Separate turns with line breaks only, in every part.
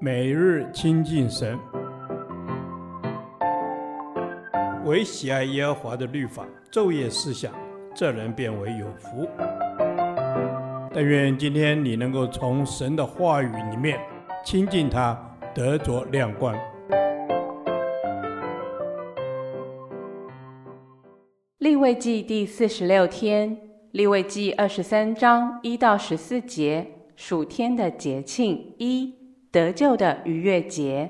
每日亲近神，唯喜爱耶和华的律法，昼夜思想，这人便为有福。但愿今天你能够从神的话语里面亲近他，得着亮光。
立位记第四十六天，立位记二十三章一到十四节，属天的节庆一。得救的逾越节，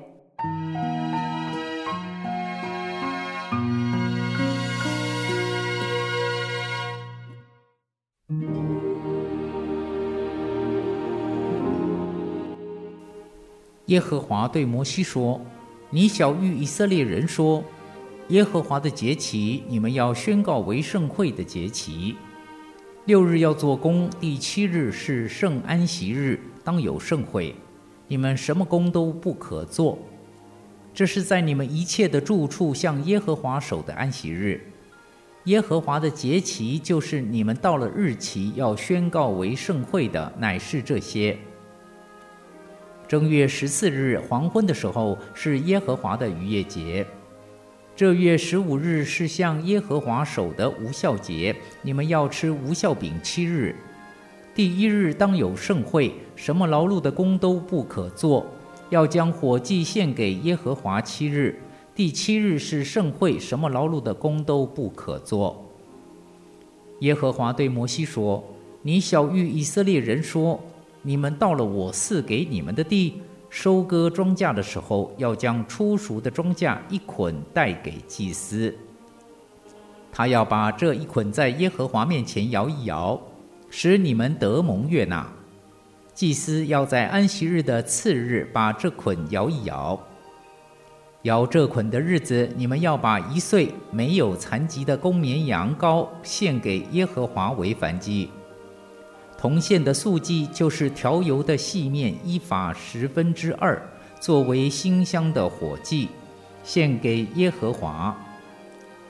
耶和华对摩西说：“你晓諭以色列人说，耶和华的节期，你们要宣告为圣会的节期。六日要做工，第七日是圣安息日，当有圣会。”你们什么工都不可做，这是在你们一切的住处向耶和华守的安息日。耶和华的节期就是你们到了日期要宣告为盛会的，乃是这些：正月十四日黄昏的时候是耶和华的逾越节；这月十五日是向耶和华守的无酵节，你们要吃无酵饼七日。第一日当有盛会，什么劳碌的工都不可做，要将火祭献给耶和华七日。第七日是盛会，什么劳碌的工都不可做。耶和华对摩西说：“你晓諭以色列人说，你们到了我赐给你们的地，收割庄稼的时候，要将初熟的庄稼一捆带给祭司，他要把这一捆在耶和华面前摇一摇。”使你们得蒙悦纳，祭司要在安息日的次日把这捆摇一摇。摇这捆的日子，你们要把一岁没有残疾的公绵羊羔献给耶和华为燔祭。铜线的素祭就是调油的细面一法十分之二，作为馨香的火祭，献给耶和华。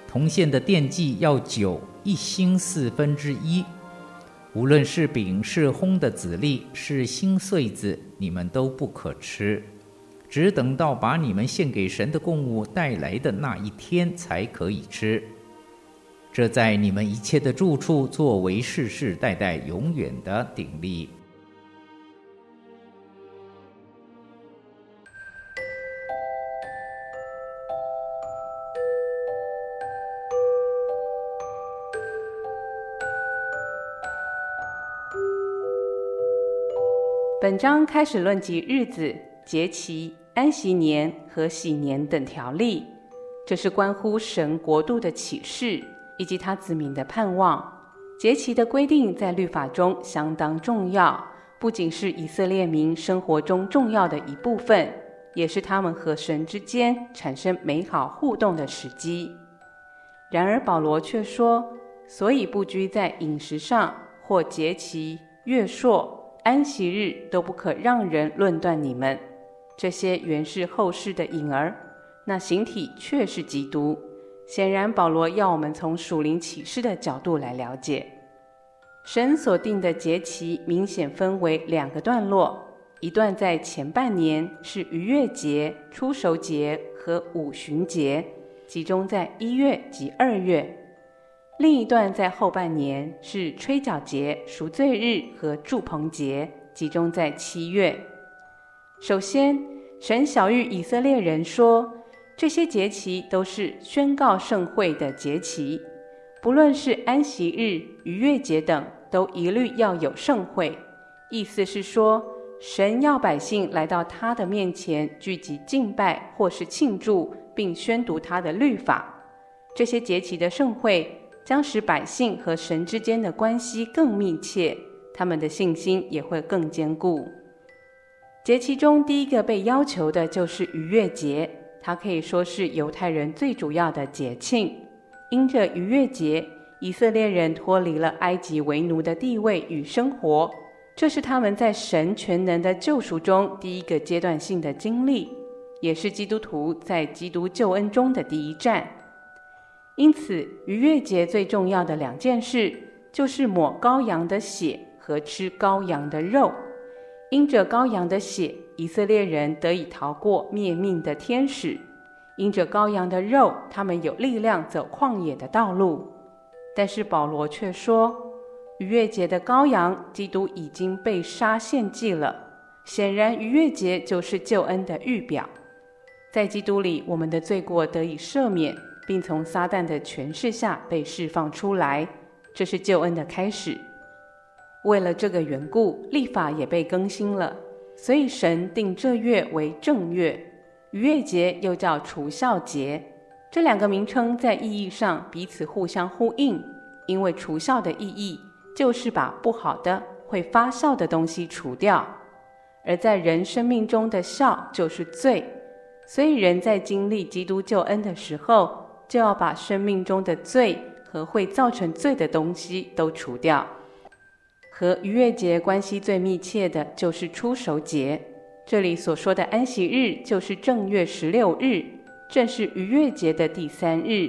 铜线的奠祭要酒一兴四分之一。无论是饼是烘的籽粒是新穗子，你们都不可吃，只等到把你们献给神的供物带来的那一天才可以吃。这在你们一切的住处作为世世代代永远的鼎立。
本章开始论及日子、节期、安息年和禧年等条例，这是关乎神国度的启示以及他子民的盼望。节期的规定在律法中相当重要，不仅是以色列民生活中重要的一部分，也是他们和神之间产生美好互动的时机。然而保罗却说：“所以不拘在饮食上，或节期、月朔。”安息日都不可让人论断你们，这些原是后世的影儿，那形体却是基督。显然，保罗要我们从属灵启示的角度来了解，神所定的节期明显分为两个段落，一段在前半年是逾越节、初熟节和五旬节，集中在一月及二月。另一段在后半年是吹角节、赎罪日和祝棚节，集中在七月。首先，神晓谕以色列人说，这些节期都是宣告盛会的节期，不论是安息日、逾越节等，都一律要有盛会。意思是说，神要百姓来到他的面前聚集敬拜或是庆祝，并宣读他的律法。这些节期的盛会。将使百姓和神之间的关系更密切，他们的信心也会更坚固。节期中第一个被要求的就是逾越节，它可以说是犹太人最主要的节庆。因着逾越节，以色列人脱离了埃及为奴的地位与生活，这是他们在神全能的救赎中第一个阶段性的经历，也是基督徒在基督救恩中的第一站。因此，逾越节最重要的两件事，就是抹羔羊的血和吃羔羊的肉。因着羔羊的血，以色列人得以逃过灭命的天使，因着羔羊的肉，他们有力量走旷野的道路。但是保罗却说，逾越节的羔羊基督已经被杀献祭了。显然，逾越节就是救恩的预表，在基督里，我们的罪过得以赦免，并从撒旦的权势下被释放出来，这是救恩的开始。为了这个缘故，律法也被更新了，所以神定这月为正月。逾越节又叫除酵节。这两个名称在意义上彼此互相呼应，因为除酵的意义就是把不好的、会发酵的东西除掉，而在人生命中的酵就是罪，所以人在经历基督救恩的时候，就要把生命中的罪和会造成罪的东西都除掉。和逾越节关系最密切的就是初熟节，这里所说的安息日就是正月十六日。正是逾越节的第三日。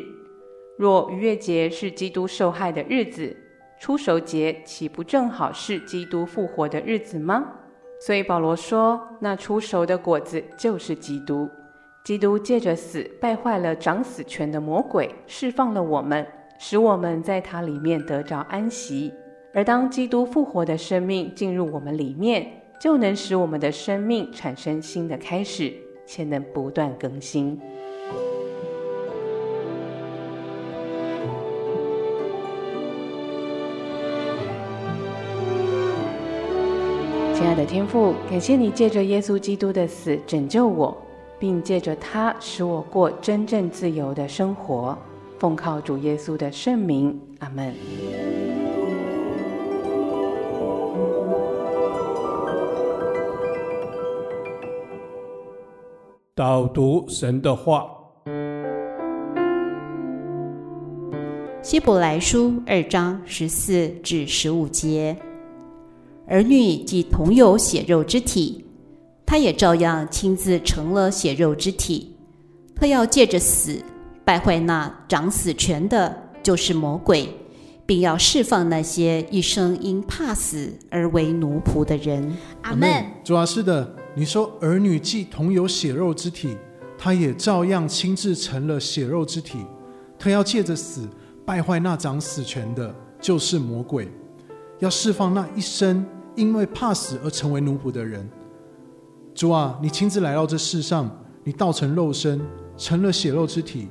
若逾越节是基督受害的日子，初熟节岂不正好是基督复活的日子吗？所以保罗说，那初熟的果子就是基督。基督借着死败坏了掌死权的魔鬼，释放了我们，使我们在他里面得着安息。而当基督复活的生命进入我们里面，就能使我们的生命产生新的开始，且能不断更新。亲爱的天父，感谢你借着耶稣基督的死拯救我，并借着它使我过真正自由的生活。奉靠主耶稣的圣名，阿门。
导读神的话，
希伯来书二章十四至十五节。儿女既同有血肉之体，他也照样亲自成了血肉之体。他要借着死败坏那掌死权的，就是魔鬼，并要释放那些一生因怕死而为奴仆的人。
阿门。主啊，是的，你说儿女既同有血肉之体，他也照样亲自成了血肉之体。他要借着死败坏那掌死权的，就是魔鬼，要释放那一生。因为怕死而成为奴仆的人，主啊，你亲自来到这世上，你道成肉身，成了血肉之体，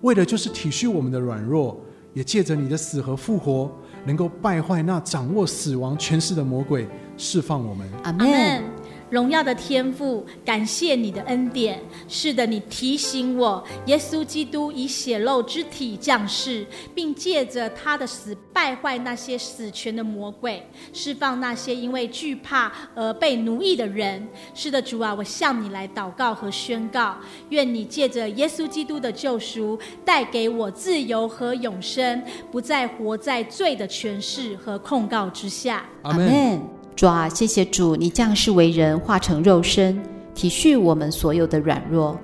为的就是体恤我们的软弱，也借着你的死和复活，能够败坏那掌握死亡权势的魔鬼，释放我们。
阿门。
荣耀的天父，感谢你的恩典。是的，你提醒我，耶稣基督以血肉之体降世，并借着他的死败坏那些死权的魔鬼，释放那些因为惧怕而被奴役的人。是的，主啊，我向你来祷告和宣告，愿你借着耶稣基督的救赎，带给我自由和永生，不再活在罪的权势和控告之下。
阿门。主啊，谢谢主，你降世为人，化成肉身，体恤我们所有的软弱。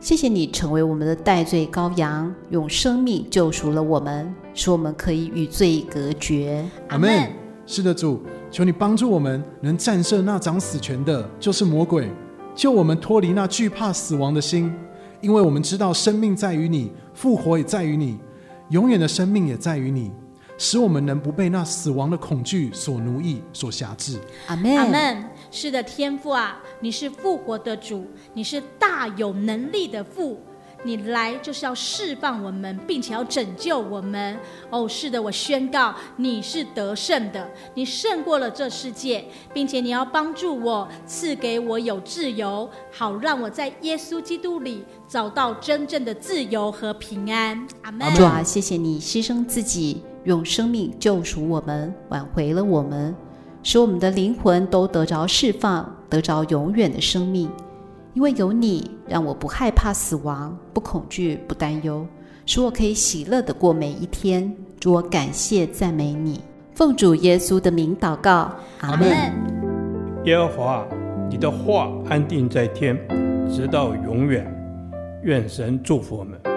谢谢你成为我们的代罪羔羊，用生命救赎了我们，使我们可以与罪隔绝。
阿门。是的，主，求你帮助我们，能战胜那掌死权的，就是魔鬼，救我们脱离那惧怕死亡的心，因为我们知道生命在于你，复活也在于你，永远的生命也在于你。使我们能不被那死亡的恐惧所奴役、所辖制。
阿门。
阿门。是的，天父啊，你是复活的主，你是大有能力的父，你来就是要释放我们，并且要拯救我们。哦，是的，我宣告你是得胜的，你胜过了这世界，并且你要帮助我，赐给我有自由，好让我在耶稣基督里找到真正的自由和平安。阿门。
主啊，谢谢你牺牲自己。用生命救赎我们，挽回了我们，使我们的灵魂都得着释放，得着永远的生命。因为有你，让我不害怕死亡，不恐惧，不担忧，使我可以喜乐的过每一天。主，我感谢赞美你，奉主耶稣的名祷告，阿门。
耶和华，你的话安定在天，直到永远。愿神祝福我们。